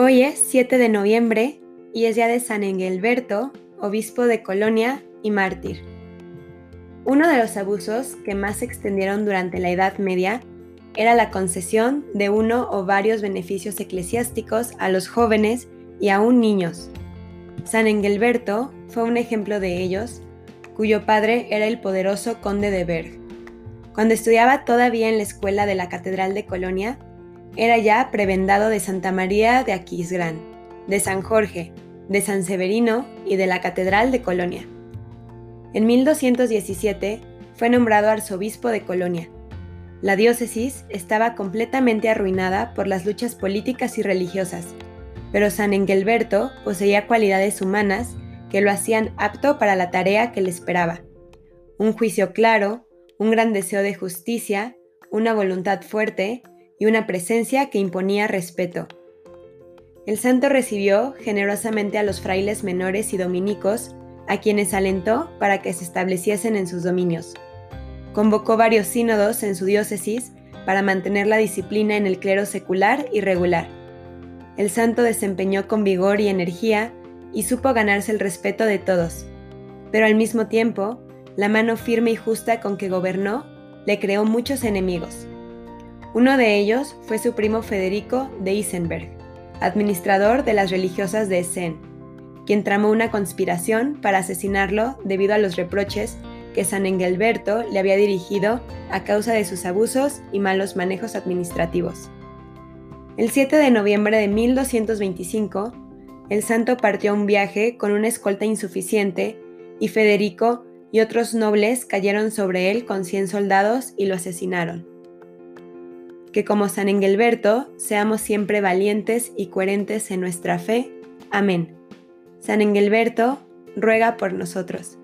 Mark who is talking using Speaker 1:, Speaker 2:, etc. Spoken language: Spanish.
Speaker 1: Hoy es 7 de noviembre y es día de San Engelberto, obispo de Colonia y mártir. Uno de los abusos que más se extendieron durante la Edad Media era la concesión de uno o varios beneficios eclesiásticos a los jóvenes y aún niños. San Engelberto fue un ejemplo de ellos, cuyo padre era el poderoso conde de Berg. Cuando estudiaba todavía en la escuela de la Catedral de Colonia, era ya prebendado de Santa María de Aquisgrán, de San Jorge, de San Severino y de la Catedral de Colonia. En 1217 fue nombrado arzobispo de Colonia. La diócesis estaba completamente arruinada por las luchas políticas y religiosas, pero San Engelberto poseía cualidades humanas que lo hacían apto para la tarea que le esperaba. Un juicio claro, un gran deseo de justicia, una voluntad fuerte y una presencia que imponía respeto. El santo recibió generosamente a los frailes menores y dominicos, a quienes alentó para que se estableciesen en sus dominios. Convocó varios sínodos en su diócesis para mantener la disciplina en el clero secular y regular. El santo desempeñó con vigor y energía y supo ganarse el respeto de todos, pero al mismo tiempo, la mano firme y justa con que gobernó le creó muchos enemigos. Uno de ellos fue su primo Federico de Isenberg, administrador de las religiosas de Essen, quien tramó una conspiración para asesinarlo debido a los reproches que San Engelberto le había dirigido a causa de sus abusos y malos manejos administrativos. El 7 de noviembre de 1225, el santo partió un viaje con una escolta insuficiente y Federico y otros nobles cayeron sobre él con 100 soldados y lo asesinaron que como San Engelberto seamos siempre valientes y coherentes en nuestra fe. Amén. San Engelberto, ruega por nosotros.